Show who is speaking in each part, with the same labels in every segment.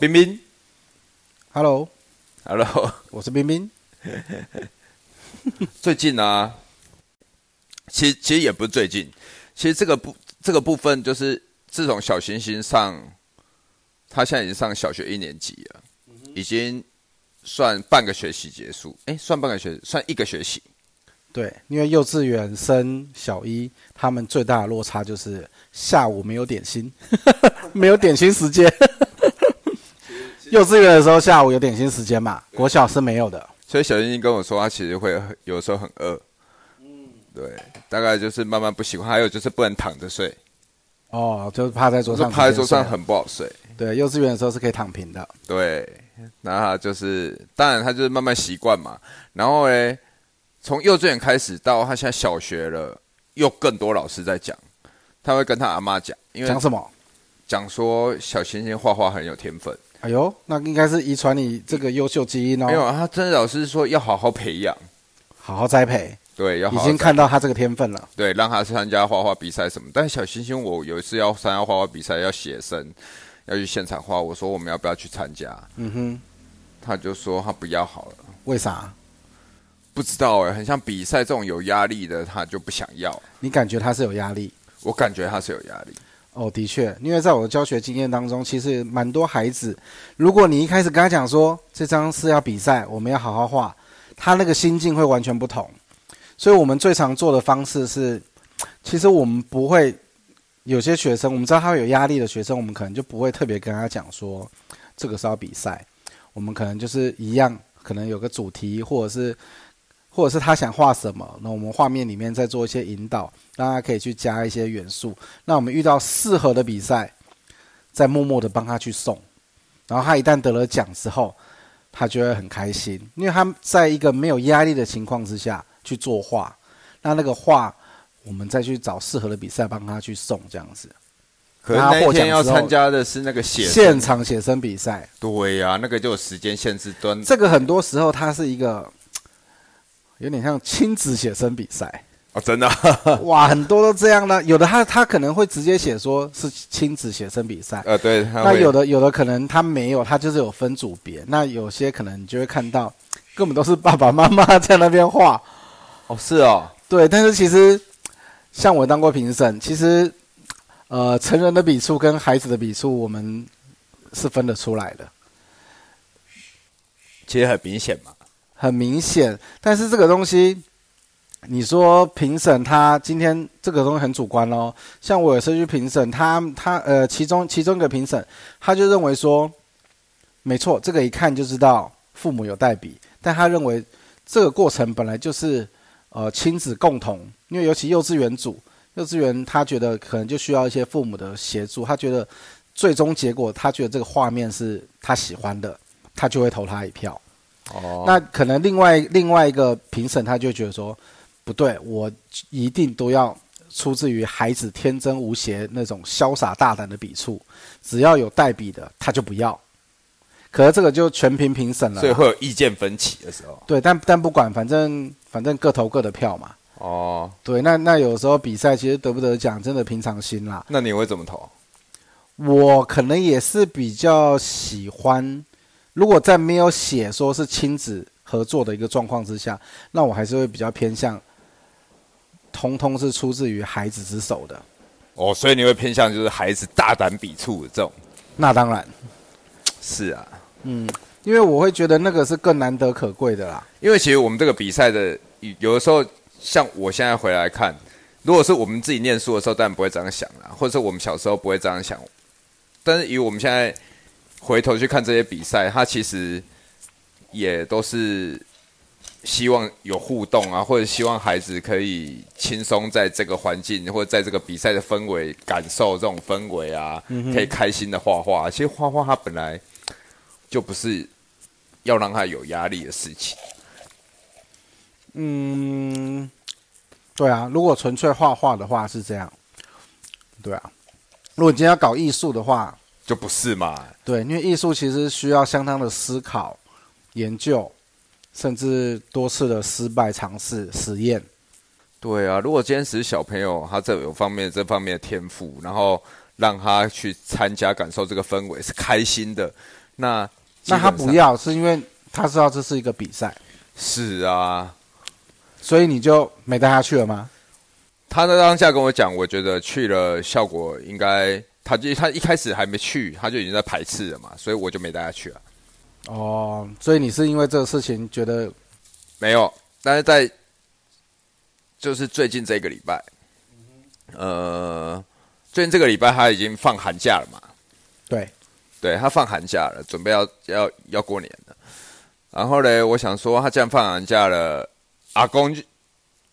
Speaker 1: 冰冰。Hello，，Hello，
Speaker 2: 我是冰冰。
Speaker 1: 最近呢、其实其实也不是最近，其实这个部这个部分就是自从小行星上，他现在已经上小学一年级了，已经算半个学期结束，哎，算半个学，算一个学期。
Speaker 2: 对，因为幼稚园升小一，他们最大的落差就是下午没有点心，没有点心时间。幼稚园的时候下午有点心时间嘛，国小是没有的。
Speaker 1: 所以小星星跟我说，他其实会很有时候很饿，嗯，对，大概就是慢慢不习惯，还有就是不能躺着睡，
Speaker 2: 哦，就是趴在桌上，
Speaker 1: 趴在桌上。很不好睡。
Speaker 2: 对，幼稚园的时候是可以躺平的。
Speaker 1: 对，那他就是，当然他就是慢慢习惯嘛。然后呢，从幼稚园开始到他现在小学了，又更多老师在讲，他会跟他阿妈讲，因为
Speaker 2: 讲什么？
Speaker 1: 讲说小星星画画很有天分。
Speaker 2: 哎呦，那应该是遗传你这个优秀基因哦。
Speaker 1: 没有，他真的老师说要好好培养，
Speaker 2: 好好栽培，
Speaker 1: 对，要好
Speaker 2: 已经看到他这个天分了。
Speaker 1: 对，让他参加画画比赛什么。但是小星星，我有一次要参加画画比赛，要写生，要去现场画，我说我们要不要去参加？
Speaker 2: 嗯哼，
Speaker 1: 他就说他不要好了。
Speaker 2: 为啥？
Speaker 1: 不知道哎、很像比赛这种有压力的，他就不想要。
Speaker 2: 你感觉他是有压力？
Speaker 1: 我感觉他是有压力。
Speaker 2: 哦，的确，因为在我的教学经验当中，其实蛮多孩子，如果你一开始跟他讲说这张是要比赛，我们要好好画，他那个心境会完全不同。所以我们最常做的方式是，其实我们不会有些学生，我们知道他有压力的学生，我们可能就不会特别跟他讲说这个是要比赛，我们可能就是一样，可能有个主题，或者是或者是他想画什么，那我们画面里面再做一些引导，让他可以去加一些元素。那我们遇到适合的比赛，再默默的帮他去送，然后他一旦得了奖之后，他就会很开心，因为他在一个没有压力的情况之下去作画，那那个画我们再去找适合的比赛帮他去送，这样子。
Speaker 1: 可是那天要参加的是那个写
Speaker 2: 现场写生比赛，
Speaker 1: 对呀、那个就有时间限制，端
Speaker 2: 这个很多时候它是一个有点像亲子写生比赛。
Speaker 1: 哦，真的啊、
Speaker 2: 哇，很多都这样呢，有的他他可能会直接写说是亲子写生比赛，
Speaker 1: 呃，对，
Speaker 2: 那有的有的可能他没有，他就是有分组别。那有些可能你就会看到，根本都是爸爸妈妈在那边画。
Speaker 1: 哦，是哦，
Speaker 2: 对，但是其实像我当过评审，其实呃成人的笔触跟孩子的笔触，我们是分得出来的，
Speaker 1: 其实很明显嘛。
Speaker 2: 很明显。但是这个东西，你说评审他今天这个东西很主观哦。像我有时候去评审，他他呃其中其中一个评审，他就认为说，没错，这个一看就知道父母有代笔，但他认为这个过程本来就是呃亲子共同，因为尤其幼稚园组，幼稚园他觉得可能就需要一些父母的协助，他觉得最终结果他觉得这个画面是他喜欢的，他就会投他一票。
Speaker 1: 哦，
Speaker 2: 那可能另外另外一个评审他就觉得说，不对，我一定都要出自于孩子天真无邪那种潇洒大胆的笔触，只要有代笔的他就不要。可是这个就全凭评审了啦，
Speaker 1: 所以会有意见分歧的时候。
Speaker 2: 对，但但不管，反正反正各投各的票嘛。
Speaker 1: 哦，
Speaker 2: 对，那那有时候比赛其实得不得奖真的平常心啦。
Speaker 1: 那你会怎么投？
Speaker 2: 我可能也是比较喜欢，如果在没有写说是亲子合作的一个状况之下，那我还是会比较偏向，通通是出自于孩子之手的。
Speaker 1: 哦，所以你会偏向就是孩子大胆笔触的这种。
Speaker 2: 那当然，
Speaker 1: 是啊，
Speaker 2: 嗯，因为我会觉得那个是更难得可贵的啦。
Speaker 1: 因为其实我们这个比赛的有有的时候，像我现在回来看，如果是我们自己念书的时候，当然不会这样想啦，或者是我们小时候不会这样想。但是以我们现在回头去看这些比赛，它其实也都是希望有互动啊，或者希望孩子可以轻松在这个环境或者在这个比赛的氛围感受这种氛围啊，可以开心的画画。其实画画它本来就不是要让他有压力的事情。
Speaker 2: 嗯，对啊，如果纯粹画画的话是这样，对啊。如果你今天要搞艺术的话，
Speaker 1: 就不是嘛？
Speaker 2: 对，因为艺术其实需要相当的思考、研究，甚至多次的失败尝试、实验。
Speaker 1: 对啊，如果今天只是小朋友，他这有方面这方面的天赋，然后让他去参加、感受这个氛围是开心的，那
Speaker 2: 那他不要，是因为他知道这是一个比赛，
Speaker 1: 是啊，
Speaker 2: 所以你就没带他去了吗？
Speaker 1: 他在当下跟我讲，我觉得去了效果应该，他就他一开始还没去，他就已经在排斥了嘛，所以我就没带他去了。
Speaker 2: 哦，所以你是因为这个事情觉得
Speaker 1: 没有，但是在就是最近这个礼拜，呃，最近这个礼拜他已经放寒假了嘛，
Speaker 2: 对，
Speaker 1: 对他放寒假了，准备要要要过年了。然后呢，我想说他既然放寒假了，阿公就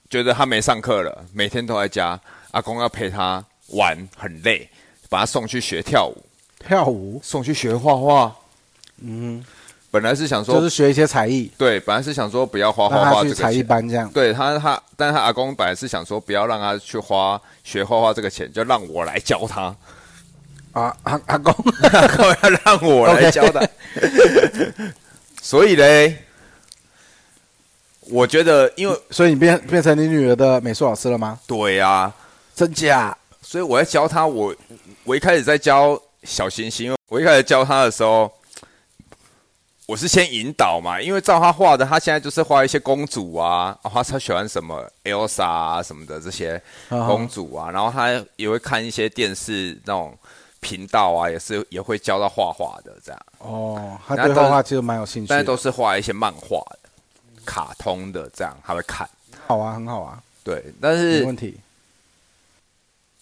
Speaker 1: 觉得他没上课了，每天都在家，阿公要陪他玩，很累，把他送去学跳舞，
Speaker 2: 跳舞，
Speaker 1: 送去学画画。
Speaker 2: 嗯
Speaker 1: 本来是想，说，
Speaker 2: 就是学一些才艺，
Speaker 1: 对，本来是想说不要花
Speaker 2: 让
Speaker 1: 画画
Speaker 2: 他去才艺
Speaker 1: 这个。
Speaker 2: 班这样。
Speaker 1: 对他，他，但是他阿公本来是想说，不要让他去花学画画这个钱，就让我来教他，
Speaker 2: 啊，阿阿公，
Speaker 1: 阿公要让我来教他。所以嘞，我觉得，因为
Speaker 2: 所以你变变成你女儿的美术老师了吗？
Speaker 1: 对啊，
Speaker 2: 真假？
Speaker 1: 所以我在教他。我我一开始在教小星星，因为我一开始教他的时候，我是先引导嘛，因为照他画的，他现在就是画一些公主啊，啊，他喜欢什么 Elsa 啊什么的这些
Speaker 2: 啊
Speaker 1: 公主啊，然后他也会看一些电视那种频道啊，也是也会教他画画的这样，
Speaker 2: 哦，他对画画其实蛮有兴趣的。
Speaker 1: 但是都是画一些漫画的、卡通的这样，他会看。
Speaker 2: 好啊，很好啊，
Speaker 1: 对，但
Speaker 2: 没
Speaker 1: 是
Speaker 2: 问题。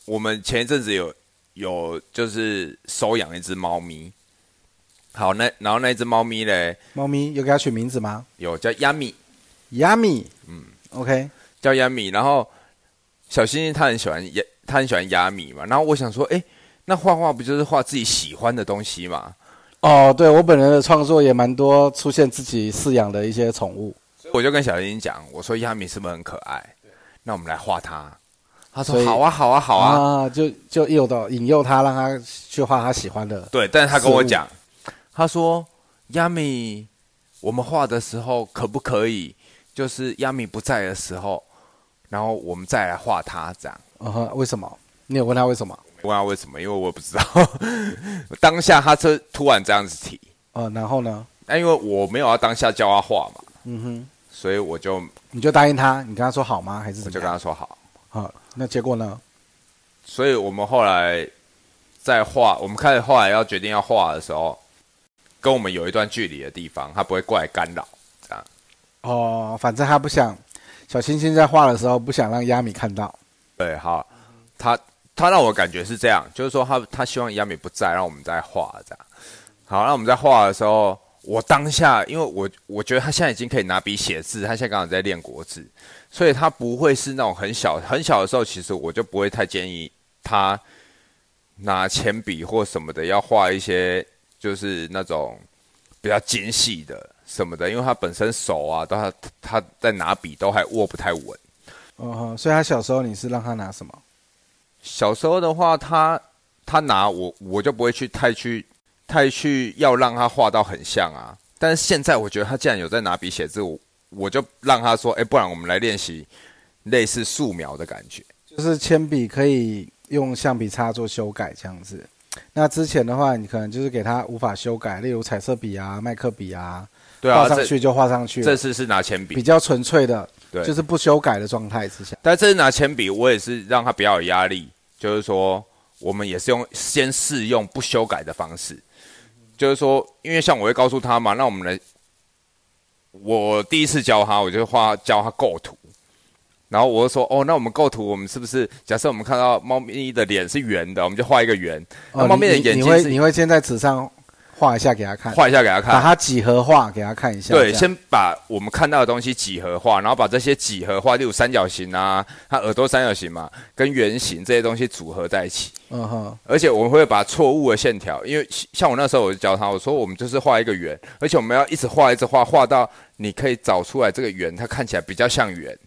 Speaker 1: 我们前一阵子有有就是收养一只猫咪，好，那然后那只猫咪嘞，
Speaker 2: 猫咪有给它取名字吗
Speaker 1: 有叫亚米
Speaker 2: ，？Yummy，嗯，OK，
Speaker 1: 叫亚米，然后小星星他很喜欢亚，他很喜欢亚米嘛，然后我想说，哎，那画画不就是画自己喜欢的东西嘛？
Speaker 2: 哦，对我本人的创作也蛮多出现自己饲养的一些宠物，
Speaker 1: 我就跟小星星讲，我说亚米是不是很可爱？那我们来画它。他说好啊，好啊，好啊。
Speaker 2: 啊，就就诱导引诱他，让他去画他喜欢的。
Speaker 1: 对，但是他跟我讲，他说亚米，我们画的时候可不可以，就是亚米不在的时候，然后我们再来画他这样。
Speaker 2: 嗯哼，为什么？你有问他为什么？
Speaker 1: 问他为什么？因为我也不知道。当下他这突然这样子提，
Speaker 2: 呃，然后呢？
Speaker 1: 那因为我没有要当下教他画嘛，
Speaker 2: 嗯哼，
Speaker 1: 所以我就
Speaker 2: 你就答应他，你跟他说好吗？还是
Speaker 1: 我就跟？他说好。
Speaker 2: 好，那结果呢？
Speaker 1: 所以我们后来在画，我们开始后来要决定要画的时候，跟我们有一段距离的地方，他不会过来干扰。这样
Speaker 2: 哦，反正他不想小星星在画的时候不想让亚米看到。
Speaker 1: 对，好，他他让我感觉是这样，就是说他他希望亚米不在，让我们在画这样。好，那我们在画的时候，我当下因为我我觉得他现在已经可以拿笔写字，他现在刚好在练国字，所以他不会是那种很小很小的时候，其实我就不会太建议他拿铅笔或什么的要画一些就是那种比较精细的什么的，因为他本身手啊，都他他在拿笔都还握不太稳。
Speaker 2: 嗯哼，所以他小时候你是让他拿什么？
Speaker 1: 小时候的话，他他拿我，我就不会去太去太去要让他画到很像啊。但是现在我觉得他既然有在拿笔写字，我我就让他说，哎、不然我们来练习类似素描的感觉。
Speaker 2: 就是铅笔可以用橡皮擦做修改这样子。那之前的话，你可能就是给他无法修改，例如彩色笔啊、麦克笔啊，
Speaker 1: 对啊，
Speaker 2: 画上去就画上去了
Speaker 1: 这次是拿铅笔，
Speaker 2: 比较纯粹的，
Speaker 1: 对，
Speaker 2: 就是不修改的状态之下。
Speaker 1: 但这次拿铅笔，我也是让他比较有压力，就是说我们也是用先试用不修改的方式，就是说，因为像我会告诉他嘛，那我们来，我第一次教他，我就画教他构图，然后我就说，哦，那我们构图，我们是不是假设我们看到猫咪的脸是圆的，我们就画一个圆，那
Speaker 2: 哦
Speaker 1: 猫咪的
Speaker 2: 你你会
Speaker 1: 眼睛是
Speaker 2: 你会先在纸上画一下给他看，
Speaker 1: 画一下给他看，
Speaker 2: 把它几何化给他看一下。
Speaker 1: 对，先把我们看到的东西几何化，然后把这些几何化，例如三角形啊，它耳朵三角形嘛，跟圆形这些东西组合在一起。
Speaker 2: 嗯哼，
Speaker 1: 而且我们会把错误的线条，因为像我那时候我就教他，我说我们就是画一个圆，而且我们要一直画一直画，画到你可以找出来这个圆，它看起来比较像圆。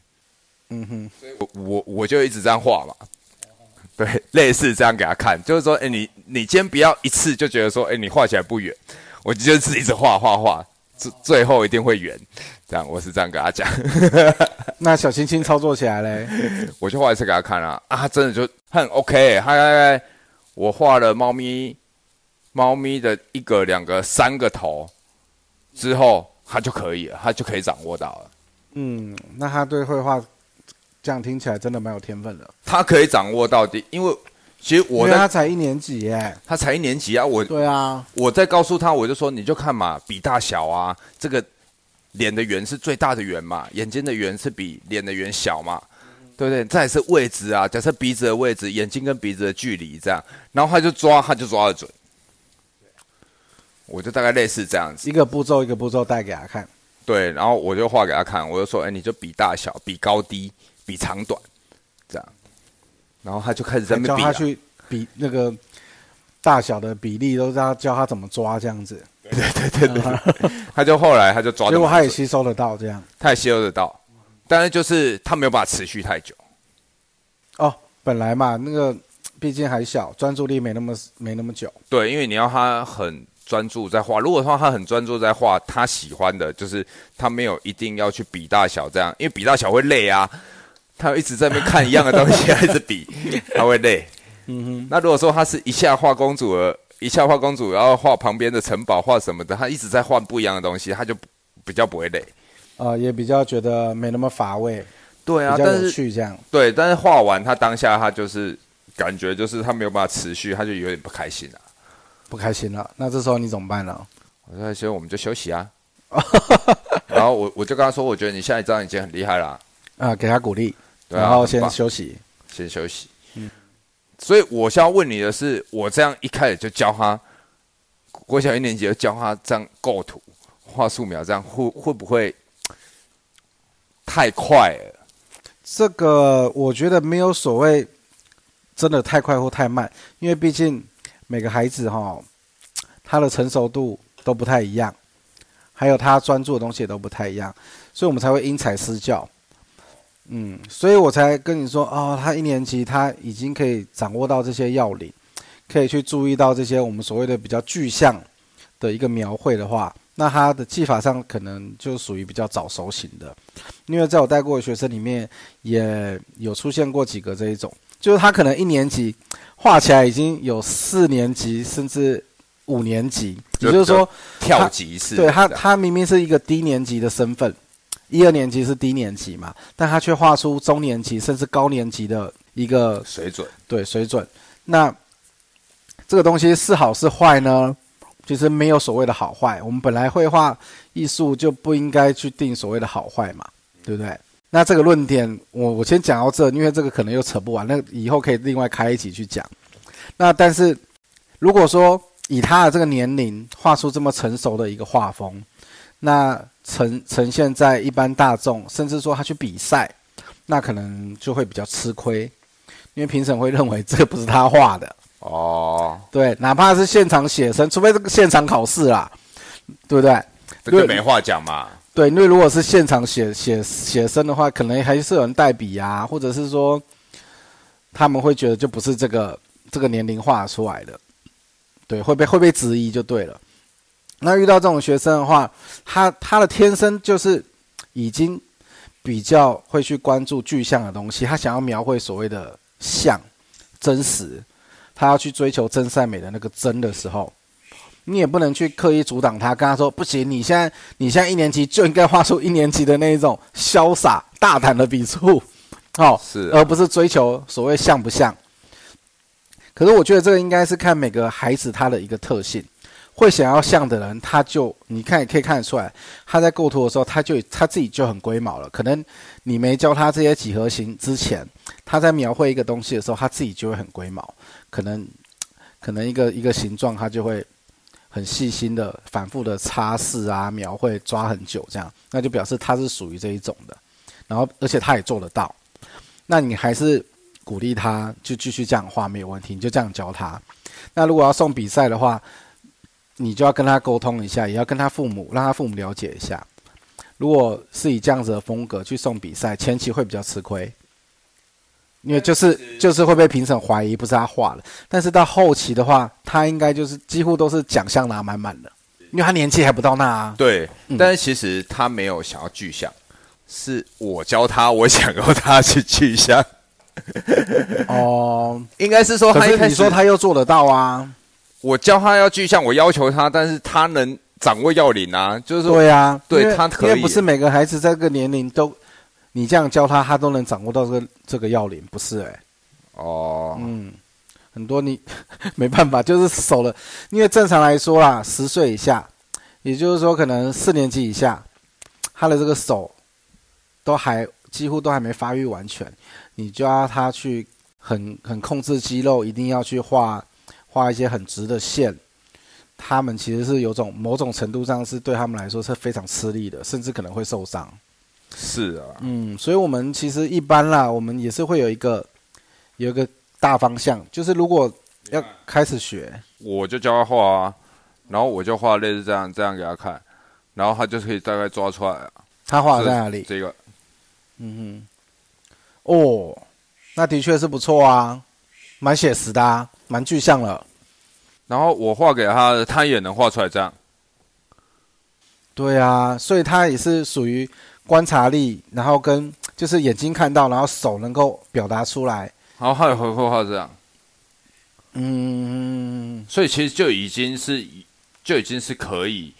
Speaker 2: 嗯哼，所以
Speaker 1: 我我我就一直这样画嘛，对，类似这样给他看，就是说，哎、你你今天不要一次就觉得说，哎、你画起来不远，我就是一直画画画，最最后一定会圆。这样我是这样跟他讲，
Speaker 2: 那小青青操作起来嘞，
Speaker 1: 我就画一次给他看啊，啊，他真的就很 OK，他大概我画了猫咪猫咪的一个、两个、三个头之后，它就可以了，它就可以掌握到了。
Speaker 2: 嗯，那他对绘画这样听起来真的蛮有天分的。
Speaker 1: 他可以掌握到底，因为其实
Speaker 2: 因为他
Speaker 1: 在
Speaker 2: 才一年级耶。
Speaker 1: 他才一年级啊，我
Speaker 2: 对啊，
Speaker 1: 我在告诉他，我就说你就看嘛，比大小啊，这个脸的圆是最大的圆嘛，眼睛的圆是比脸的圆小嘛，对不对？再来是位置啊，假设鼻子的位置，眼睛跟鼻子的距离这样，然后他就抓，他就抓得准。我就大概类似这样子，
Speaker 2: 一个步骤一个步骤带给他看。
Speaker 1: 对，然后我就画给他看，我就说，哎，你就比大小，比高低，比长短，这样，然后他就开始在那边比、啊，
Speaker 2: 教他去比那个大小的比例，都让他教他怎么抓这样子。
Speaker 1: 对对对对他就后来他就抓得
Speaker 2: 结果他也吸收得到这样。
Speaker 1: 他也吸收得到，但是就是他没有办法持续太久。
Speaker 2: 哦，本来嘛，那个毕竟还小，专注力没那么没那么久。
Speaker 1: 对，因为你要他很专注在画。如果说他很专注在画他喜欢的，就是他没有一定要去比大小这样，因为比大小会累啊。他一直在那边看一样的东西，他一直比，他会累。
Speaker 2: 嗯哼，
Speaker 1: 那如果说他是一下画公主儿，一下画公主，然后画旁边的城堡，画什么的，他一直在换不一样的东西，他就比较不会累。
Speaker 2: 呃，也比较觉得没那么乏味，
Speaker 1: 对啊，但是
Speaker 2: 去这样。
Speaker 1: 对，但是画完他当下他就是感觉就是他没有办法持续，他就有点不开心啊。
Speaker 2: 不开心了，那这时候你怎么办呢？
Speaker 1: 我说：“行我们就休息啊。然后我我就跟他说，我觉得你下一张已经很厉害了，
Speaker 2: 啊、给他鼓励，
Speaker 1: 对啊
Speaker 2: 然后先休息。
Speaker 1: 先休息。嗯所以我想要问你的是，我这样一开始就教他，国小一年级就教他这样构图、画素描，这样会会不会太快了？
Speaker 2: 这个我觉得没有所谓真的太快或太慢，因为毕竟每个孩子哈，他的成熟度都不太一样，还有他专注的东西也都不太一样，所以我们才会因材施教。嗯，所以我才跟你说哦，他一年级他已经可以掌握到这些要领，可以去注意到这些我们所谓的比较具象的一个描绘的话，那他的技法上可能就属于比较早熟型的。因为在我带过的学生里面，也有出现过几个这一种，就是他可能一年级画起来已经有四年级甚至五年级，也就是说，
Speaker 1: 跳级是
Speaker 2: 对他他明明是一个低年级的身份，一二年级是低年级嘛，但他却画出中年级甚至高年级的一个
Speaker 1: 水准，
Speaker 2: 对水准。那这个东西是好是坏呢？其实没有所谓的好坏。我们本来绘画艺术就不应该去定所谓的好坏嘛，对不对？那这个论点，我我先讲到这，因为这个可能又扯不完，那以后可以另外开一集去讲。那但是如果说以他的这个年龄画出这么成熟的一个画风，那呈呈现在一般大众，甚至说他去比赛，那可能就会比较吃亏，因为评审会认为这个不是他画的。
Speaker 1: 哦，
Speaker 2: 对，哪怕是现场写生，除非这个现场考试啦，对不对？对
Speaker 1: 这就没话讲嘛。
Speaker 2: 对，因为如果是现场写写写生的话，可能还是有人代笔啊，或者是说他们会觉得就不是这个这个年龄画出来的，对，会被会被质疑就对了。那遇到这种学生的话，他他的天生就是已经比较会去关注具象的东西，他想要描绘所谓的像真实，他要去追求真善美的那个真的时候，你也不能去刻意阻挡他，跟他说不行，你现在你现在一年级就应该画出一年级的那一种潇洒大胆的笔触，哦，
Speaker 1: 是啊
Speaker 2: 而不是追求所谓像不像。可是我觉得这个应该是看每个孩子他的一个特性，会想要像的人，他就你看也可以看得出来，他在构图的时候，他就他自己就很龟毛了。可能你没教他这些几何形之前，他在描绘一个东西的时候，他自己就会很龟毛，可能可能一个一个形状，他就会很细心的、反复的擦拭啊、描绘，抓很久，这样，那就表示他是属于这一种的。然后，而且他也做得到，那你还是鼓励他就继续这样画没有问题，你就这样教他。那如果要送比赛的话，你就要跟他沟通一下，也要跟他父母，让他父母了解一下。如果是以这样子的风格去送比赛，前期会比较吃亏，因为就是就是会被评审怀疑不是他画的。但是到后期的话，他应该就是几乎都是奖项拿满满的，因为他年纪还不到那啊。
Speaker 1: 对，
Speaker 2: 嗯
Speaker 1: 但是其实他没有想要具象，是我教他，我想要他去具象。
Speaker 2: 哦，
Speaker 1: 应该是说
Speaker 2: 可是你说他又做得到啊？
Speaker 1: 我教他要具象，我要求他，但是他能掌握要领啊，就是说
Speaker 2: 对啊，
Speaker 1: 对他可以。
Speaker 2: 因为不是每个孩子在这个年龄都，你这样教他，他都能掌握到这个这个要领，不是哎、
Speaker 1: 哦，
Speaker 2: 嗯，很多你没办法，就是手了，因为正常来说啦，十岁以下，也就是说可能四年级以下，他的这个手都还几乎都还没发育完全，你就要他去很很控制肌肉，一定要去画画一些很直的线。他们其实是有种某种程度上是对他们来说是非常吃力的，甚至可能会受伤。
Speaker 1: 是啊，
Speaker 2: 嗯，所以我们其实一般啦，我们也是会有一个有一个大方向，就是如果要开始学，
Speaker 1: 我就教他画啊，然后我就画类似这样这样给他看，然后他就可以大概抓出来啊。
Speaker 2: 他画在哪里？
Speaker 1: 这个
Speaker 2: 嗯哼，哦，那的确是不错啊，蛮写实的啊，蛮具象了。
Speaker 1: 然后我画给他的，他也能画出来这样。
Speaker 2: 对啊，所以他也是属于观察力，然后跟就是眼睛看到，然后手能够表达出来。
Speaker 1: 然后他也会会画这样，
Speaker 2: 嗯，
Speaker 1: 所以其实就已经是就已经是可以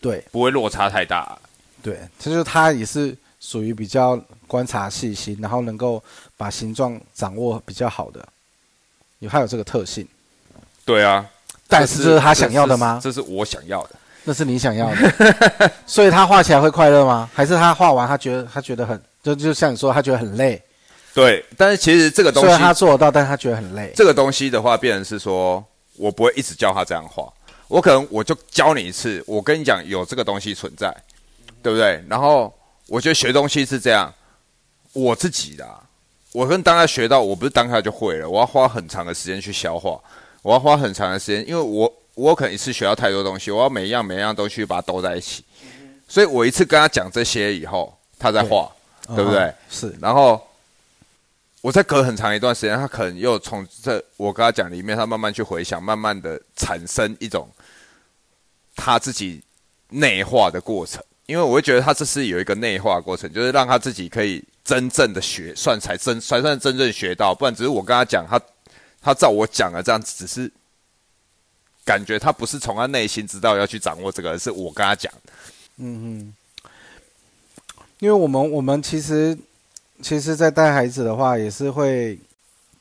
Speaker 2: 对
Speaker 1: 不会落差太大。
Speaker 2: 对，这就是他也是属于比较观察细心，然后能够把形状掌握比较好的，有他有这个特性。
Speaker 1: 对啊，
Speaker 2: 但是这是他想要的吗？
Speaker 1: 这是我想要的。
Speaker 2: 那是你想要的，所以他画起来会快乐吗？还是他画完他觉得他觉得很就就像你说他觉得很累？
Speaker 1: 对，但是其实这个东西
Speaker 2: 虽然他，做得到，但是他觉得很累。
Speaker 1: 这个东西的话，变成是说我不会一直教他这样画，我可能我就教你一次，我跟你讲有这个东西存在，对不对？然后我觉得学东西是这样，我自己的啊、我跟当下学到，我不是当下就会了，我要花很长的时间去消化，我要花很长的时间，因为我我可能一次学到太多东西，我要每一样每一样都去把它兜在一起，所以我一次跟他讲这些以后，他在画，对不对？
Speaker 2: 嗯是，
Speaker 1: 然后我再隔很长一段时间，他可能又从这我跟他讲里面，他慢慢去回想，慢慢的产生一种他自己内化的过程。因为我会觉得他这是有一个内化过程，就是让他自己可以真正的学，算才真才算真正学到，不然只是我跟他讲，他他照我讲的这样子，只是感觉他不是从他内心知道要去掌握这个，而是我跟他讲。
Speaker 2: 嗯嗯，因为我们我们其实其实，在带孩子的话，也是会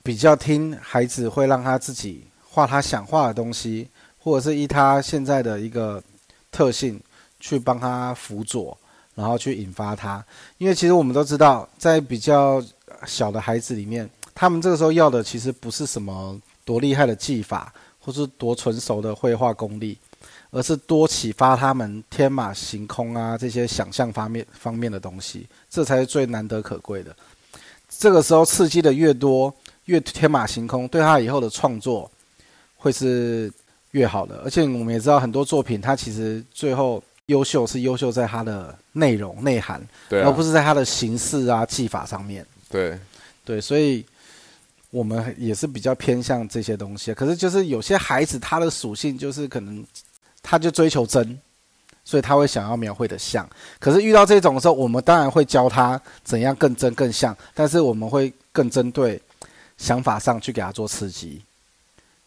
Speaker 2: 比较听孩子，会让他自己画他想画的东西，或者是依他现在的一个特性去帮他辅佐，然后去引发他。因为其实我们都知道，在比较小的孩子里面，他们这个时候要的其实不是什么多厉害的技法，或是多纯熟的绘画功力。而是多启发他们天马行空啊这些想象方面方面的东西，这才是最难得可贵的。这个时候刺激的越多，越天马行空，对他以后的创作会是越好的。而且我们也知道，很多作品它其实最后优秀是优秀在它的内容内涵，
Speaker 1: 对啊
Speaker 2: 而不，是在它的形式啊技法上面。
Speaker 1: 对，
Speaker 2: 对，所以我们也是比较偏向这些东西。可是就是有些孩子他的属性就是可能他就追求真，所以他会想要描绘的像。可是遇到这种的时候，我们当然会教他怎样更真更像，但是我们会更针对想法上去给他做刺激。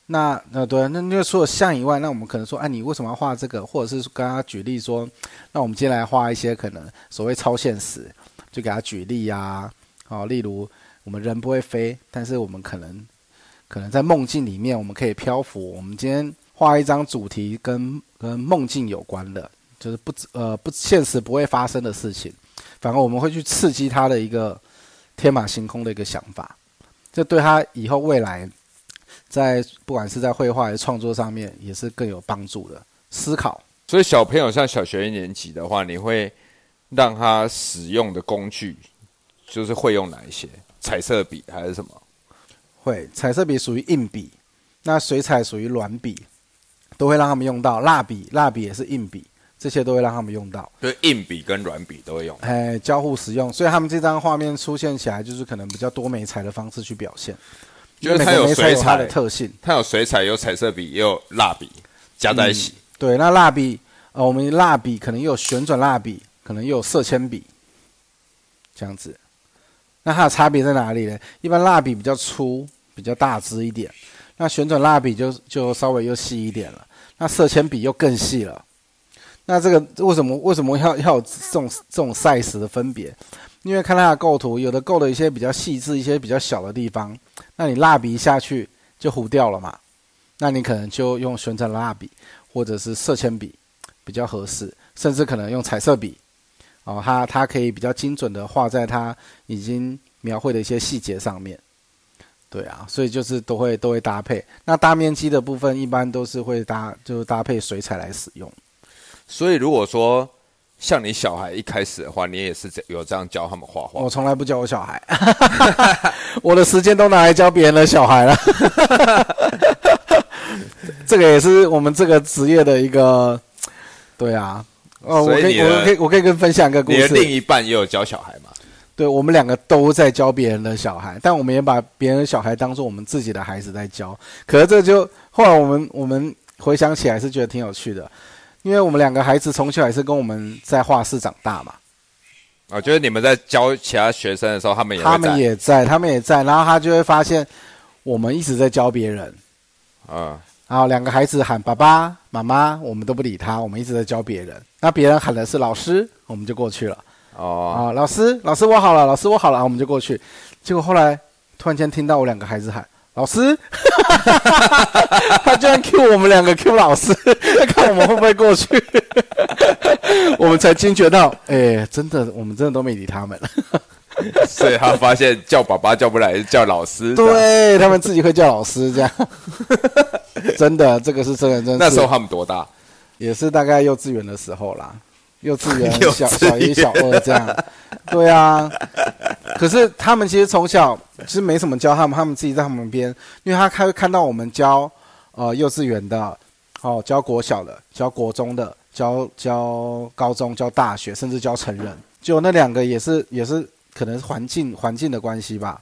Speaker 2: 那那对，那那除了像以外，那我们可能说，哎、你为什么要画这个？或者是跟他举例说，那我们今天来画一些可能所谓超现实，就给他举例呀、啊，例如我们人不会飞，但是我们可能可能在梦境里面，我们可以漂浮。我们今天画一张主题跟跟梦境有关的，就是不呃不现实不会发生的事情，反而我们会去刺激他的一个天马行空的一个想法，这对他以后未来在不管是在绘画还是创作上面，也是更有帮助的思考。
Speaker 1: 所以小朋友像小学一年级的话，你会让他使用的工具，就是会用哪一些？彩色笔还是什么？
Speaker 2: 会彩色笔属于硬笔，那水彩属于软笔，都会让他们用到。蜡笔，蜡笔也是硬笔，这些都会让他们用到。
Speaker 1: 就是硬笔跟软笔都会用。
Speaker 2: 哎，交互使用，所以他们这张画面出现起来，就是可能比较多媒材的方式去表现，
Speaker 1: 就是它有水
Speaker 2: 彩的，特性。
Speaker 1: 它有水彩，有彩色笔，也有蜡笔，加在一起。
Speaker 2: 对，那蜡笔，呃，我们蜡笔可能又有旋转蜡笔，可能又有色铅笔，这样子。那它的差别在哪里呢？一般蜡笔比较粗，比较大支一点，那旋转蜡笔就就稍微又细一点了，那色铅笔又更细了。那这个为什么为什么要要有这种这种 size 的分别？因为看它的构图，有的构的一些比较细致，一些比较小的地方，那你蜡笔下去就糊掉了嘛。那你可能就用旋转蜡笔或者是色铅笔比较合适，甚至可能用彩色笔哦，它它可以比较精准的画在它已经描绘的一些细节上面。对啊，所以就是都会都会搭配。那大面积的部分一般都是会搭就是搭配水彩来使用。
Speaker 1: 所以如果说像你小孩一开始的话，你也是有这样教他们画画。
Speaker 2: 我从来不教我小孩，我的时间都拿来教别人的小孩了。这个也是我们这个职业的一个，对啊。哦，我可以，我可以，我可以跟分享一个故事。
Speaker 1: 你的另一半也有教小孩嘛？
Speaker 2: 对，我们两个都在教别人的小孩，但我们也把别人的小孩当做我们自己的孩子在教。可是这就后来我们我们回想起来是觉得挺有趣的。因为我们两个孩子从小也是跟我们在画室长大嘛，
Speaker 1: 我觉得你们在教其他学生的时候，他们也
Speaker 2: 他们也在，他们也在，然后他就会发现我们一直在教别人，啊，然后两个孩子喊爸爸妈妈，我们都不理他，我们一直在教别人。那别人喊的是老师，我们就过去了。哦，啊，老师，老师我好了，老师我好了，我们就过去。结果后来突然间听到我两个孩子喊。老师，他居然 Q 我们两个 Q 老师，看我们会不会过去。我们才惊觉到，哎，真的，我们真的都没理他们。
Speaker 1: 所以他发现叫爸爸叫不来，叫老师。
Speaker 2: 对他们自己会叫老师，这样。真的，这个是真的，真的。
Speaker 1: 那时候他们多大？
Speaker 2: 也是大概幼稚园的时候啦。幼稚园 小小一、小二这样，对啊。可是他们其实从小其实没什么教他们，他们自己在旁边，因为他开看到我们教呃幼稚园的，哦教国小的，教国中的，教教高中，教大学，甚至教成人，就那两个也是也是可能是环境环境的关系吧。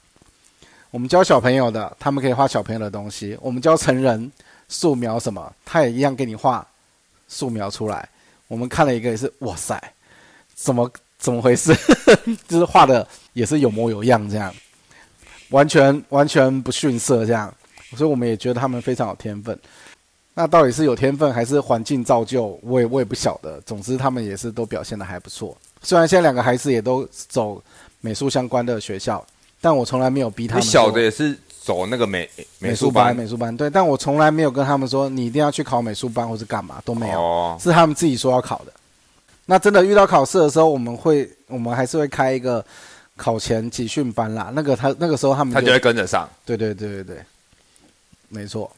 Speaker 2: 我们教小朋友的，他们可以画小朋友的东西；我们教成人素描什么，他也一样给你画素描出来。我们看了一个也是，哇塞，怎么怎么回事？就是画的也是有模有样，这样，完全完全不逊色，这样，所以我们也觉得他们非常有天分。那到底是有天分还是环境造就，我也我也不晓得。总之他们也是都表现的还不错。虽然现在两个孩子也都走美术相关的学校，但我从来没有逼他们。
Speaker 1: 小的也是。走那个美
Speaker 2: 美术班，美术班对，但我从来没有跟他们说你一定要去考美术班或是干嘛都没有，是他们自己说要考的。那真的遇到考试的时候，我们会我们还是会开一个考前集训班啦。那个他那个时候他们
Speaker 1: 他就会跟着上，
Speaker 2: 对对对对对，没错。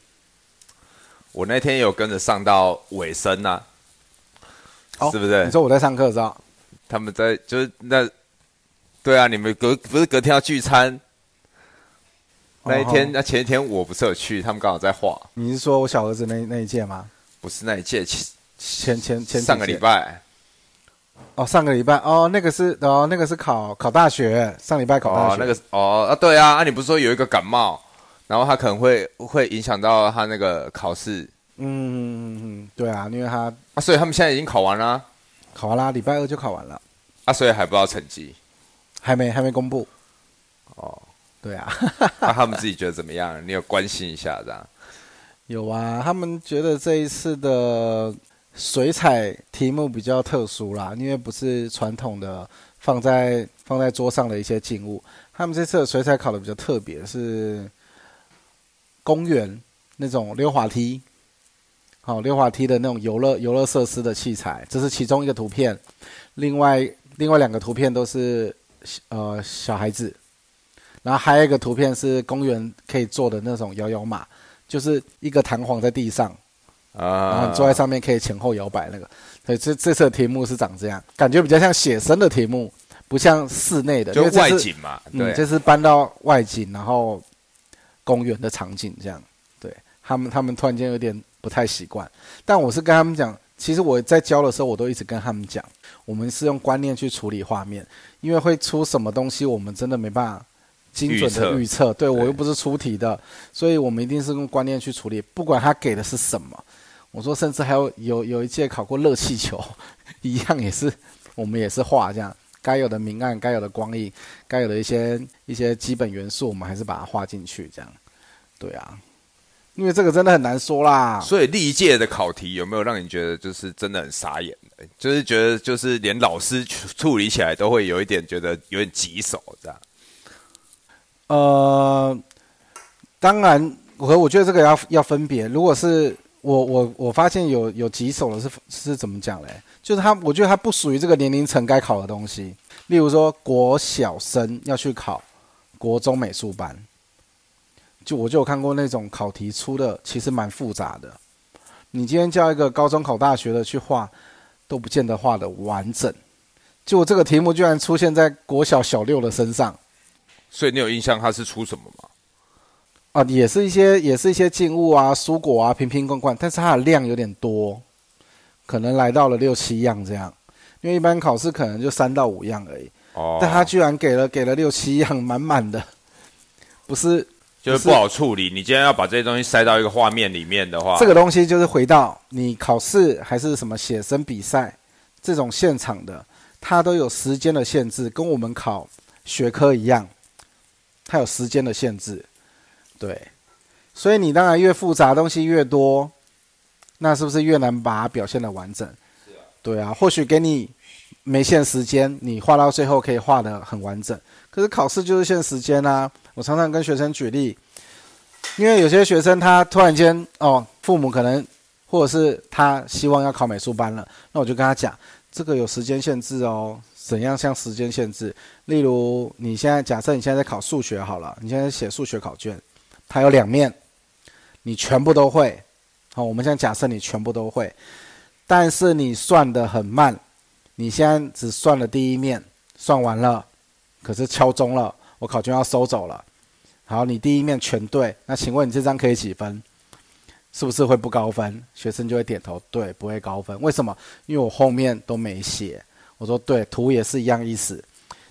Speaker 1: 我那天有跟着上到尾声呐，是不是？
Speaker 2: 你说我在上课的时候，
Speaker 1: 他们在就是那，对啊，你们隔不是隔天要聚餐？那一天，那前一天我不是有去，他们刚好在画。
Speaker 2: 你是说我小儿子那那一届吗？
Speaker 1: 不是那一届，前
Speaker 2: 前前前
Speaker 1: 上个礼拜。
Speaker 2: 哦，上个礼拜哦，那个是哦，那个是考考大学，上礼拜考大学。
Speaker 1: 哦，那个哦啊，对啊，啊，你不是说有一个感冒，然后他可能会会影响到他那个考试。
Speaker 2: 嗯嗯嗯，对啊，因为他
Speaker 1: 啊，所以他们现在已经考完了，
Speaker 2: 考完了，礼拜二就考完了。
Speaker 1: 啊，所以还不知道成绩，
Speaker 2: 还没还没公布。哦。对啊，
Speaker 1: 那他们自己觉得怎么样？你有关心一下这样？
Speaker 2: 有啊，他们觉得这一次的水彩题目比较特殊啦，因为不是传统的放在放在桌上的一些静物。他们这次的水彩考的比较特别，是公园那种溜滑梯，好溜滑梯的那种游乐游乐设施的器材，这是其中一个图片。另外另外两个图片都是呃小孩子。然后还有一个图片是公园可以坐的那种摇摇马，就是一个弹簧在地上，啊，然后坐在上面可以前后摇摆那个。所以这这次的题目是长这样，感觉比较像写生的题目，不像室内的，
Speaker 1: 就外景嘛。对，
Speaker 2: 这是搬到外景，然后公园的场景这样。对他们，他们突然间有点不太习惯。但我是跟他们讲，其实我在教的时候，我都一直跟他们讲，我们是用观念去处理画面，因为会出什么东西，我们真的没办法。精准的预测，对我又不是出题的，所以我们一定是用观念去处理，不管他给的是什么。我说，甚至还有有有一届考过热气球，一样也是，我们也是画这样，该有的明暗，该有的光影，该有的一些一些基本元素，我们还是把它画进去，这样。对啊，因为这个真的很难说啦。
Speaker 1: 所以历届的考题有没有让你觉得就是真的很傻眼？就是觉得就是连老师处处理起来都会有一点觉得有点棘手这样。
Speaker 2: 呃，当然，我我觉得这个要要分别。如果是我我我发现有有棘手的是是怎么讲嘞？就是他，我觉得他不属于这个年龄层该考的东西。例如说，国小生要去考国中美术班，就我就有看过那种考题出的，其实蛮复杂的。你今天叫一个高中考大学的去画，都不见得画的完整。就这个题目居然出现在国小小六的身上。
Speaker 1: 所以你有印象他是出什么吗？
Speaker 2: 啊，也是一些也是一些静物啊、蔬果啊，瓶瓶罐罐，但是它的量有点多，可能来到了六七样这样。因为一般考试可能就三到五样而已，哦，但他居然给了给了六七样，满满的，不是
Speaker 1: 就是不好处理。你今天要把这些东西塞到一个画面里面的话，
Speaker 2: 这个东西就是回到你考试还是什么写生比赛这种现场的，它都有时间的限制，跟我们考学科一样。它有时间的限制，对，所以你当然越复杂东西越多，那是不是越难把它表现的完整？对啊，或许给你没限时间，你画到最后可以画的很完整。可是考试就是限时间啊！我常常跟学生举例，因为有些学生他突然间哦，父母可能或者是他希望要考美术班了，那我就跟他讲，这个有时间限制哦。怎样像时间限制？例如，你现在假设你现在在考数学好了，你现在写数学考卷，它有两面，你全部都会。好，我们现在假设你全部都会，但是你算的很慢，你现在只算了第一面，算完了，可是敲钟了，我考卷要收走了。好，你第一面全对，那请问你这张可以几分？是不是会不高分？学生就会点头，对，不会高分。为什么？因为我后面都没写。我说对，图也是一样意思，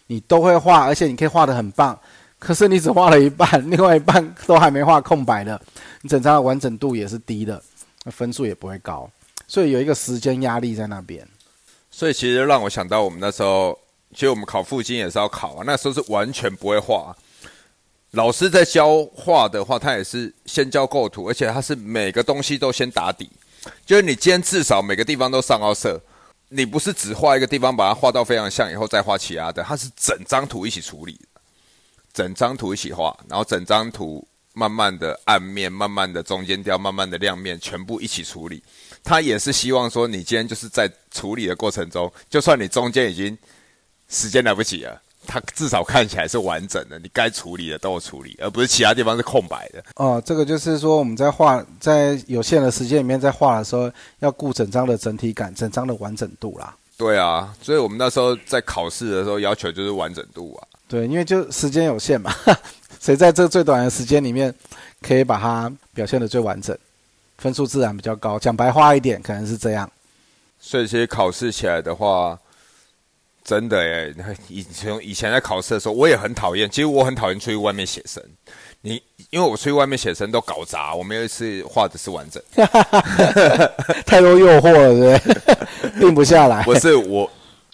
Speaker 2: 你都会画，而且你可以画得很棒，可是你只画了一半，另外一半都还没画空白的，你整张的完整度也是低的，分数也不会高，所以有一个时间压力在那边。
Speaker 1: 所以其实让我想到我们那时候，其实我们考附近也是要考啊，那时候是完全不会画，老师在教画的话，他也是先教构图，而且他是每个东西都先打底，就是你今天至少每个地方都上好色。你不是只画一个地方，把它画到非常像，以后再画其他的，它是整张图一起处理，整张图一起画，然后整张图慢慢的暗面，慢慢的中间调，慢慢的亮面，全部一起处理。他也是希望说，你今天就是在处理的过程中，就算你中间已经时间来不及了。它至少看起来是完整的，你该处理的都有处理，而不是其他地方是空白的。
Speaker 2: 哦，这个就是说我们在画在有限的时间里面在画的时候，要顾整张的整体感、整张的完整度啦。
Speaker 1: 对啊，所以我们那时候在考试的时候要求就是完整度啊。
Speaker 2: 对，因为就时间有限嘛，谁在这最短的时间里面可以把它表现的最完整，分数自然比较高。讲白话一点，可能是这样。
Speaker 1: 所以其实考试起来的话。真的耶，以前以前在考试的时候，我也很讨厌。其实我很讨厌出去外面写生，你因为我出去外面写生都搞砸。我没有一次画的是完整，
Speaker 2: 太多诱惑了，对不对？定不下来。
Speaker 1: 不是我，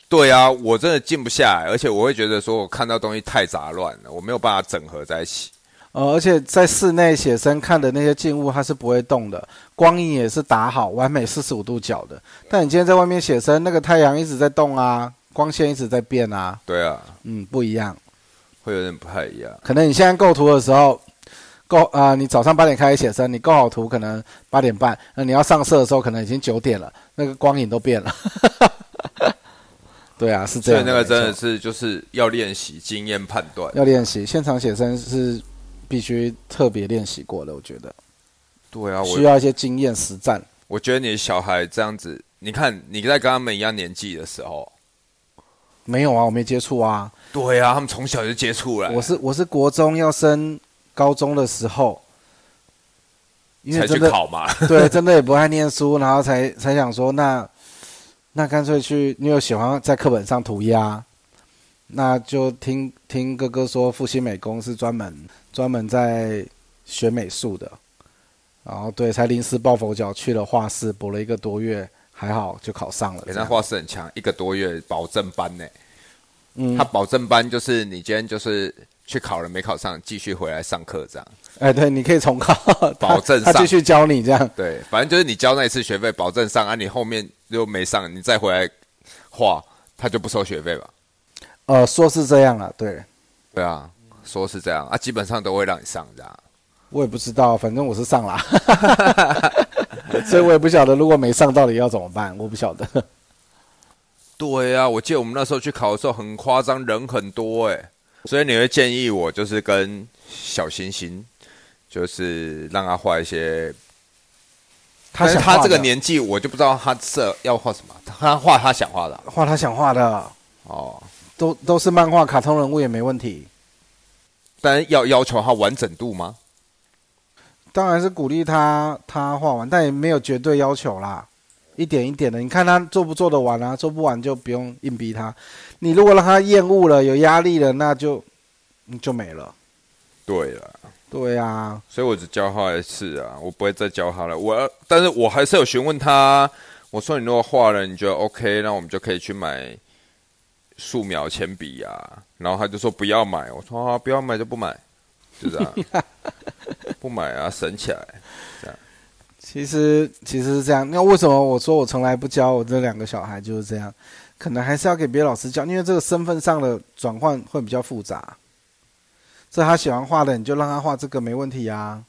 Speaker 1: 对啊，我真的静不下来，而且我会觉得说我看到东西太杂乱了，我没有办法整合在一起。
Speaker 2: 呃，而且在室内写生看的那些静物，它是不会动的，光影也是打好，完美四十五度角的。但你今天在外面写生，那个太阳一直在动啊。光线一直在变啊，
Speaker 1: 对啊，
Speaker 2: 嗯，不一样，
Speaker 1: 会有点不太一样。
Speaker 2: 可能你现在构图的时候，构啊，你早上八点开始写生，你构好图可能八点半，那你要上色的时候可能已经九点了，那个光影都变了。对啊，是这样。
Speaker 1: 所以那个真的是就是要练习经验判断，
Speaker 2: 要练习现场写生是必须特别练习过的，我觉得。
Speaker 1: 对啊，我
Speaker 2: 需要一些经验实战。
Speaker 1: 我觉得你小孩这样子，你看你在跟他们一样年纪的时候。
Speaker 2: 没有啊，我没接触啊。
Speaker 1: 对啊，他们从小就接触了。
Speaker 2: 我是我是国中要升高中的时候，
Speaker 1: 才去考嘛。
Speaker 2: 对，真的也不爱念书，然后才才想说，那那干脆去，你有喜欢在课本上涂鸦，那就听听哥哥说，复兴美工是专门专门在学美术的，然后对，才临时抱佛脚去了画室，补了一个多月。还好就考上了，
Speaker 1: 他画室很强，一个多月保证班呢。嗯，他保证班就是你今天就是去考了没考上，继续回来上课这样。
Speaker 2: 哎，对，你可以重考，
Speaker 1: 保证上
Speaker 2: 他继续教你这样。
Speaker 1: 对，反正就是你交那一次学费，保证上啊，你后面又没上，你再回来画，他就不收学费吧？
Speaker 2: 呃，说是这样了，对，
Speaker 1: 对啊，说是这样啊，基本上都会让你上这样。
Speaker 2: 我也不知道，反正我是上啦，所以我也不晓得如果没上到底要怎么办，我不晓得。
Speaker 1: 对啊，我记得我们那时候去考的时候很夸张，人很多哎，所以你会建议我就是跟小星星，就是让他画一些。
Speaker 2: 他
Speaker 1: 他这个年纪，我就不知道他这要画什么，他画他想画的
Speaker 2: 画他想画的，
Speaker 1: 哦，
Speaker 2: 都都是漫画、卡通人物也没问题。
Speaker 1: 但是要要求他完整度吗？
Speaker 2: 当然是鼓励他他画完，但也没有绝对要求啦，一点一点的，你看他做不做得完啊？做不完就不用硬逼他。你如果让他厌恶了、有压力了，那就嗯就没了。
Speaker 1: 对了。
Speaker 2: 对啊，
Speaker 1: 所以我只教他一次啊，我不会再教他了。我要，但是我还是有询问他，我说你如果画了，你觉得 OK，那我们就可以去买素描铅笔啊。然后他就说不要买，我说啊不要买就不买，就这样，不买啊，省起来。
Speaker 2: 其实其实是这样。那为什么我说我从来不教我这两个小孩就是这样？可能还是要给别的老师教，因为这个身份上的转换会比较复杂。这他喜欢画的，你就让他画这个没问题啊。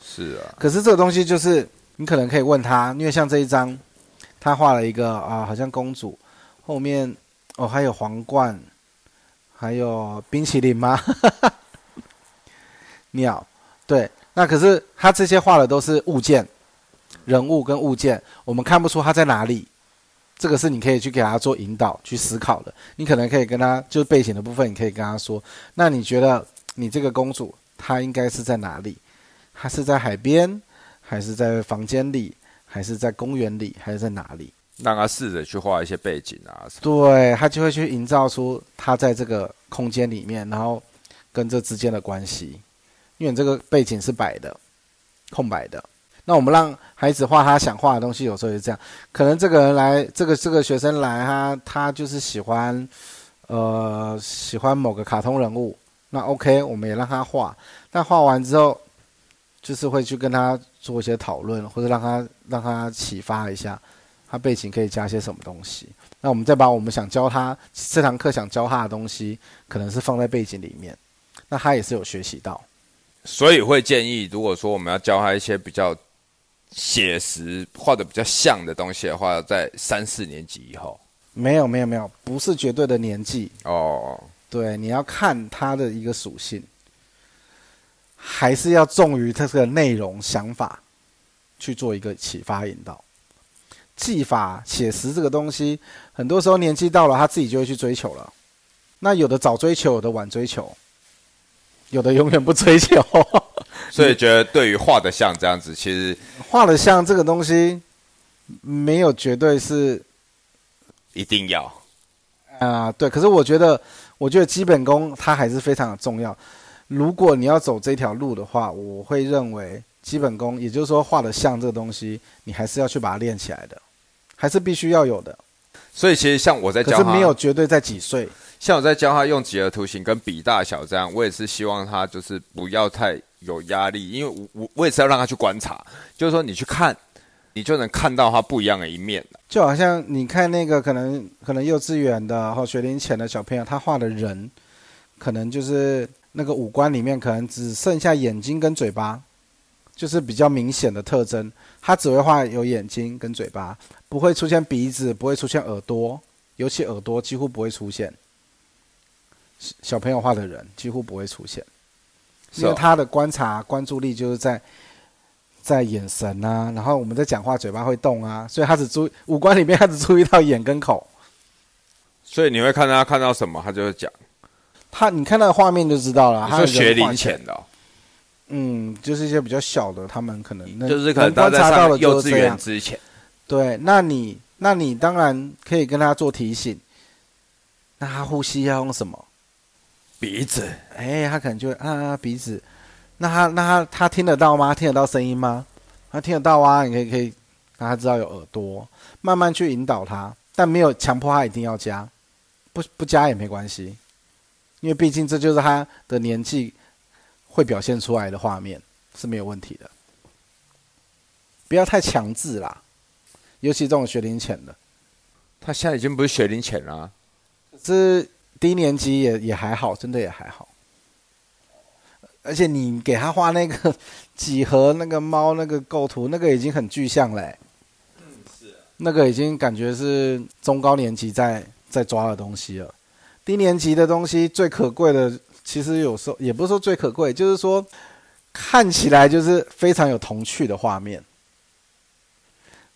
Speaker 1: 是啊，
Speaker 2: 可是这个东西就是你可能可以问他，因为像这一张，他画了一个啊，好像公主，后面哦还有皇冠，还有冰淇淋吗？鸟，对，那可是他这些画的都是物件、人物跟物件，我们看不出他在哪里。这个是你可以去给他做引导、去思考的。你可能可以跟他，就是背景的部分，你可以跟他说：那你觉得你这个公主她应该是在哪里？她是在海边，还是在房间里，还是在公园里，还是在哪里？
Speaker 1: 让他试着去画一些背景啊。
Speaker 2: 对他就会去营造出他在这个空间里面，然后跟这之间的关系。因为这个背景是白的，空白的。那我们让孩子画他想画的东西，有时候也是这样。可能这个人来，这个这个学生来，他他就是喜欢，呃，喜欢某个卡通人物。那 OK，我们也让他画。但画完之后，就是会去跟他做一些讨论，或者让他让他启发一下，他背景可以加些什么东西。那我们再把我们想教他这堂课想教他的东西，可能是放在背景里面。那他也是有学习到。
Speaker 1: 所以会建议，如果说我们要教他一些比较写实、画的比较像的东西的话，在三四年级以后。
Speaker 2: 没有没有没有，不是绝对的年纪。
Speaker 1: 哦，
Speaker 2: 对，你要看他的一个属性，还是要重于他这个内容想法去做一个启发引导。技法写实这个东西，很多时候年纪到了，他自己就会去追求了。那有的早追求，有的晚追求，有的永远不追求。
Speaker 1: 所以觉得对于画的像这样子，其实
Speaker 2: 画的像这个东西，没有绝对是
Speaker 1: 一定要。
Speaker 2: 啊、对。可是我觉得，我觉得基本功它还是非常的重要。如果你要走这条路的话，我会认为基本功，也就是说画的像这个东西，你还是要去把它练起来的，还是必须要有的。
Speaker 1: 所以其实像我在教他，
Speaker 2: 可是没有绝对在几岁。
Speaker 1: 像我在教他用几何图形跟比大小这样，我也是希望他就是不要太有压力，因为我我我也是要让他去观察，就是说你去看，你就能看到他不一样的一面
Speaker 2: 就好像你看那个可能可能幼稚园的或学龄前的小朋友，他画的人，可能就是那个五官里面可能只剩下眼睛跟嘴巴，就是比较明显的特征。他只会画有眼睛跟嘴巴，不会出现鼻子，不会出现耳朵，尤其耳朵几乎不会出现。小小朋友画的人几乎不会出现，因为他的观察关注力就是在在眼神啊，然后我们在讲话嘴巴会动啊，所以他只注五官里面他只注意到眼跟口。
Speaker 1: 所以你会看他看到什么，他就会讲。
Speaker 2: 他你看那个画面就知道了。他
Speaker 1: 是学龄前的哦、
Speaker 2: 嗯，就是一些比较小的，他们可能
Speaker 1: 就是可能
Speaker 2: 观察到了
Speaker 1: 幼稚园。之前，
Speaker 2: 对，那你那你当然可以跟他做提醒。那他呼吸要用什么？
Speaker 1: 鼻子
Speaker 2: 哎，他可能就会啊鼻子。那他那他他听得到吗？听得到声音吗？他听得到啊，你可以可以让他知道有耳朵，慢慢去引导他，但没有强迫他一定要加，不不加也没关系。因为毕竟这就是他的年纪会表现出来的画面是没有问题的。不要太强制啦，尤其这种学龄前的，
Speaker 1: 他现在已经不是学龄前了、
Speaker 2: 这低年级也也还好，真的也还好。而且你给他画那个几何那个猫那个构图，那个已经很具象嘞、嗯，是、那个已经感觉是中高年级在在抓的东西了。低年级的东西最可贵的，其实有时候也不是说最可贵，就是说看起来就是非常有童趣的画面。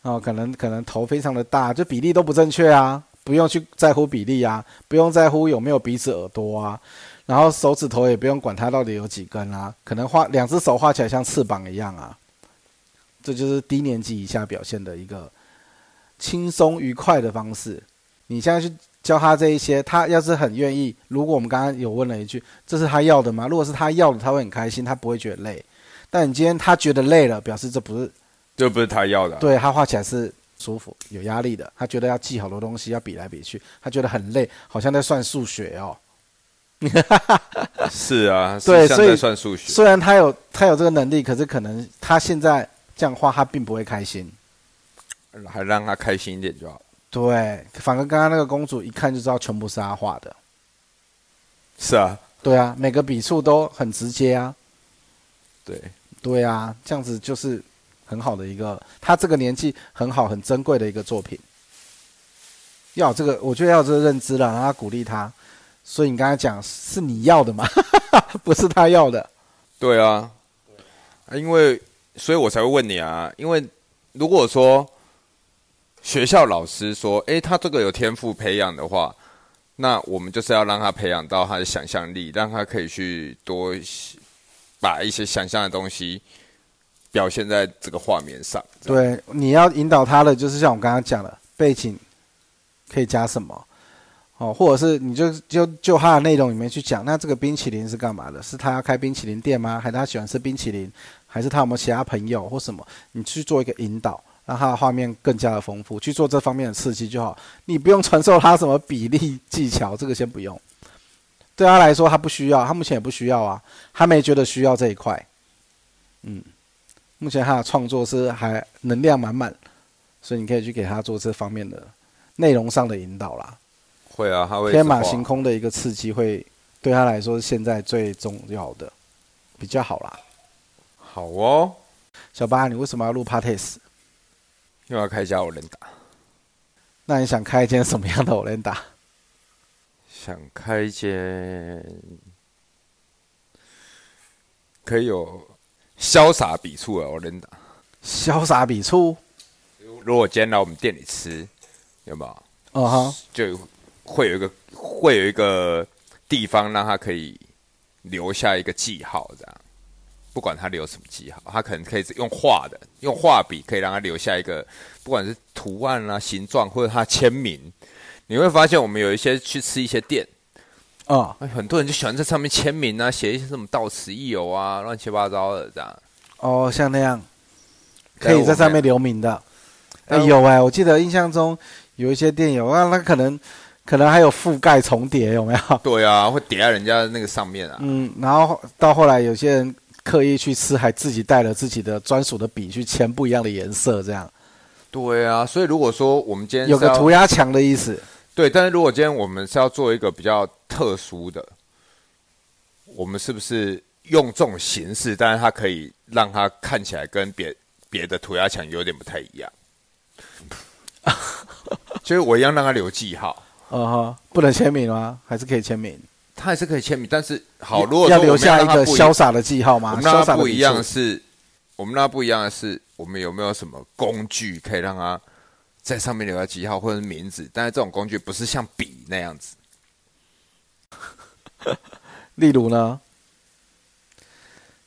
Speaker 2: 哦，可能可能头非常的大，就比例都不正确啊，不用去在乎比例啊，不用在乎有没有鼻子耳朵啊，然后手指头也不用管它到底有几根啊，可能画两只手画起来像翅膀一样啊，这就是低年级以下表现的一个轻松愉快的方式。你现在去教他这一些，他要是很愿意，如果我们刚刚有问了一句，这是他要的吗？如果是他要的，他会很开心，他不会觉得累。但你今天他觉得累了，表示这不是
Speaker 1: 这不是他要的啊、
Speaker 2: 对他画起来是舒服、有压力的。他觉得要记好多东西，要比来比去，他觉得很累，好像在算数学哦。
Speaker 1: 是啊，
Speaker 2: 对所以
Speaker 1: 算数学。
Speaker 2: 虽然他有他有这个能力，可是可能他现在这样画，他并不会开心。
Speaker 1: 还让他开心一点就好。
Speaker 2: 对，反而刚刚那个公主一看就知道全部是他画的。
Speaker 1: 是啊，
Speaker 2: 对啊，每个笔触都很直接啊。
Speaker 1: 对，
Speaker 2: 对啊，这样子就是很好的一个，他这个年纪很好、很珍贵的一个作品。要这个，我觉得要这个认知了，让他鼓励他。所以你刚才讲是你要的嘛，不是他要的。
Speaker 1: 对啊，啊因为所以我才会问你啊，因为如果说学校老师说，诶，他这个有天赋培养的话，那我们就是要让他培养到他的想象力，让他可以去多把一些想象的东西表现在这个画面上。
Speaker 2: 对，你要引导他的就是像我刚刚讲的，背景可以加什么，哦，或者是你就就就他的内容里面去讲，那这个冰淇淋是干嘛的？是他要开冰淇淋店吗？还是他喜欢吃冰淇淋？还是他有没有其他朋友或什么？你去做一个引导，让他的画面更加的丰富，去做这方面的刺激就好。你不用传授他什么比例技巧，这个先不用。对他来说，他不需要，他目前也不需要啊，他没觉得需要这一块。嗯，目前他的创作是还能量满满，所以你可以去给他做这方面的内容上的引导啦。
Speaker 1: 会啊，他会
Speaker 2: 天马行空的一个刺激，会对他来说是现在最重要的，比较好啦。
Speaker 1: 好哦，
Speaker 2: 小八，你为什么要录 Parties？
Speaker 1: 又要开一家我能打，
Speaker 2: 那你想开一间什么样的 e n d a
Speaker 1: 想开一间可以有潇洒笔触啊我能打。
Speaker 2: 潇洒笔触？
Speaker 1: 如果今天来我们店里吃，有没有？
Speaker 2: 嗯哼，
Speaker 1: 就会有一个会有一个地方让他可以留下一个记号，这样，不管他留什么记号，他可能可以用画的，用画笔可以让他留下一个，不管是图案啊、形状或者他签名。你会发现，我们有一些去吃一些店，
Speaker 2: 嗯，
Speaker 1: 哎很多人就喜欢在上面签名啊，写一些什么到此一游啊，乱七八糟的这样。
Speaker 2: 哦，像那样可以在上面留名的。哎、有哎、我记得印象中有一些店有那，那可能可能还有覆盖重叠，有没有？
Speaker 1: 对啊，会叠在人家的那个上面啊。
Speaker 2: 嗯，然后到后来有些人刻意去吃，还自己带了自己的专属的笔去签不一样的颜色，这样
Speaker 1: 对啊，所以如果说我们今天
Speaker 2: 有个涂鸦墙的意思。
Speaker 1: 对，但是如果今天我们是要做一个比较特殊的，我们是不是用这种形式，但是它可以让它看起来跟别别的涂鸦墙有点不太一样？就是我一样让它留记号，
Speaker 2: 嗯哼，不能签名吗？还是可以签名？
Speaker 1: 它还是可以签名，但是好，如果
Speaker 2: 要留下一个潇洒的记号吗？
Speaker 1: 我们让
Speaker 2: 潇洒的笔
Speaker 1: 它不一样
Speaker 2: 触
Speaker 1: 是，我们那不一样的是，我们有没有什么工具可以让它在上面留下记号或者是名字？但是这种工具不是像笔那样子。
Speaker 2: 例如呢？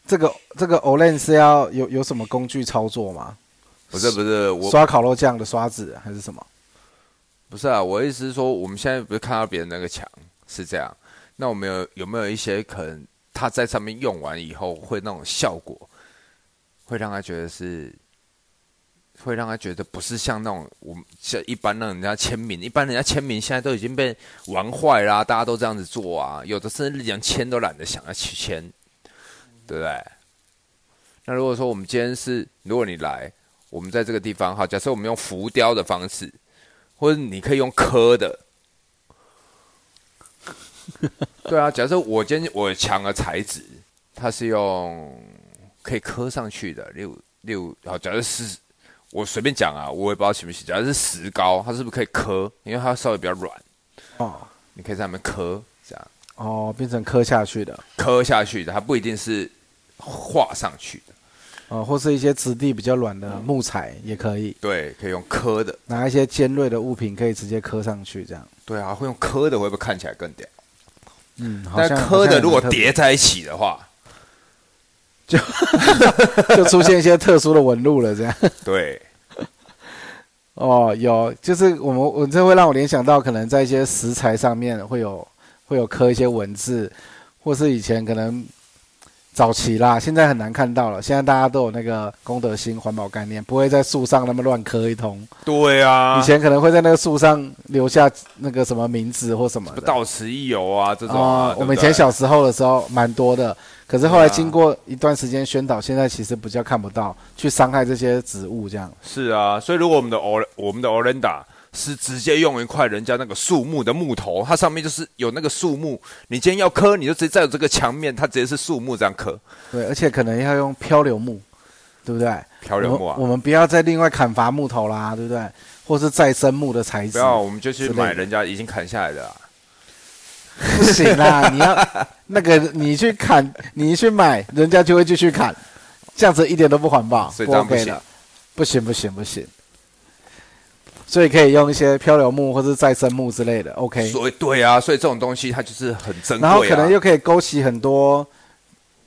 Speaker 2: 这个这个 Olen 是要有有什么工具操作吗？
Speaker 1: 不是不是，我
Speaker 2: 刷烤肉酱的刷子还是什么？
Speaker 1: 不是啊，我的意思是说，我们现在不是看到别人那个墙是这样，那我们有有没有一些可能他在上面用完以后会那种效果，会让他觉得是会让他觉得不是像那种我们像一般让人家签名，一般人家签名现在都已经被玩坏啦，大家都这样子做啊，有的甚至连签都懒得想要去签，对不对？那如果说我们今天是，如果你来，我们在这个地方哈，假设我们用浮雕的方式，或者你可以用刻的，对啊，假设我今天我墙的材质，它是用可以刻上去的，六六，好，假设是。我随便讲啊，我也不知道行不行。假如是石膏，它是不是可以磕？因为它稍微比较软哦，你可以在上面磕，这样
Speaker 2: 哦，变成磕下去的，
Speaker 1: 磕下去的，它不一定是画上去的
Speaker 2: 哦，或是一些质地比较软的木材也可以。
Speaker 1: 对，可以用磕的，
Speaker 2: 拿一些尖锐的物品可以直接磕上去，这样。
Speaker 1: 对啊，会用磕的会不会看起来更屌？
Speaker 2: 嗯，
Speaker 1: 但磕的如果叠在一起的话。
Speaker 2: 就 就出现一些特殊的纹路了，这样。
Speaker 1: 对。
Speaker 2: 哦，有，就是我们，我这会让我联想到，可能在一些食材上面会有会有刻一些文字，或是以前可能早期啦，现在很难看到了。现在大家都有那个公德心、环保概念，不会在树上那么乱刻一通。
Speaker 1: 对啊。
Speaker 2: 以前可能会在那个树上留下那个什么名字或什么。
Speaker 1: 到此一游啊，这种。啊，
Speaker 2: 我们以前小时候的时候蛮多的。可是后来经过一段时间宣导，现在其实比较看不到去伤害这些植物这样。
Speaker 1: 是啊，所以如果我们的欧我们的 Orenda 是直接用一块人家那个树木的木头，它上面就是有那个树木，你今天要刻，你就直接在这个墙面，它直接是树木这样刻。
Speaker 2: 对，而且可能要用漂流木，对不对？
Speaker 1: 漂流木啊，
Speaker 2: 我们不要再另外砍伐木头啦，对不对？或是再生木的材质。不
Speaker 1: 要，我们就去买人家已经砍下来的。
Speaker 2: 不行啦！你要那个，你去砍，你去买，人家就会继续砍，这样子一点都不环保，
Speaker 1: 不 OK 的。
Speaker 2: 不行不行不行，所以可以用一些漂流木或是再生木之类的，OK。
Speaker 1: 所以对啊，所以这种东西它就是很珍贵，
Speaker 2: 然后可能又可以勾起很多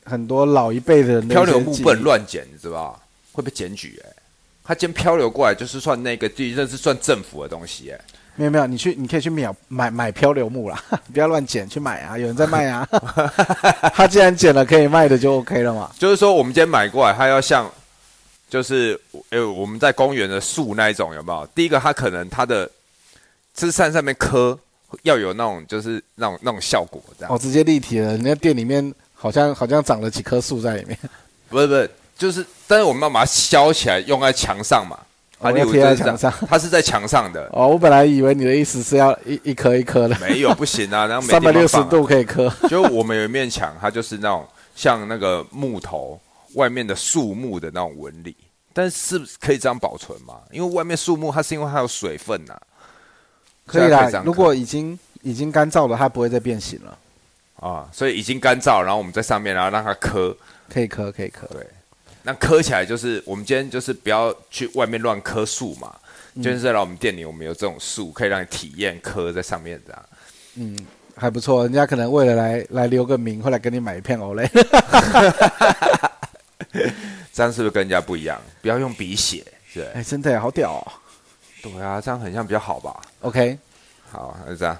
Speaker 2: 很多老一辈的
Speaker 1: 漂流木不能乱捡，你知道吧？会被检举哎。他今天漂流过来，就是算那个地，这是算政府的东西哎。
Speaker 2: 没有没有，你去你可以去秒买买漂流木啦，不要乱捡，去买啊，有人在卖啊。他既然捡了可以卖的就 OK 了嘛。
Speaker 1: 就是说我们今天买过来，他要像，就是呃我们在公园的树那一种有没有？第一个它可能它的枝山上面磕要有那种就是那种那种效果这样。
Speaker 2: 哦，直接立体了，人家店里面好像好像长了几棵树在里面。
Speaker 1: 不是不是，就是但是我们要把它削起来用在墙上嘛。
Speaker 2: 它贴在墙上，
Speaker 1: 它是在墙上的。
Speaker 2: 哦，我本来以为你的意思是要一一颗一颗的。
Speaker 1: 没有，不行啊，然后
Speaker 2: 三百六十度可以磕。
Speaker 1: 就我们有一面墙，它就是那种像那个木头外面的树木的那种纹理，但是可以这样保存吗？因为外面树木它是因为它有水分呐。
Speaker 2: 可以啦，如果已经已经干燥了，它不会再变形了。
Speaker 1: 啊，所以已经干燥，然后我们在上面，然后让它磕，
Speaker 2: 可以磕，可以磕。
Speaker 1: 对。那磕起来就是我们今天就是不要去外面乱磕树嘛，就是来我们店里我们有这种树，可以让你体验磕在上面这样。
Speaker 2: 嗯，还不错，人家可能为了来来留个名，会来给你买一片欧蕾。
Speaker 1: 这样是不是跟人家不一样？不要用笔写，对。
Speaker 2: 哎，真的好屌哦。
Speaker 1: 对啊，这样很像比较好吧
Speaker 2: ？OK，
Speaker 1: 好，那就这样。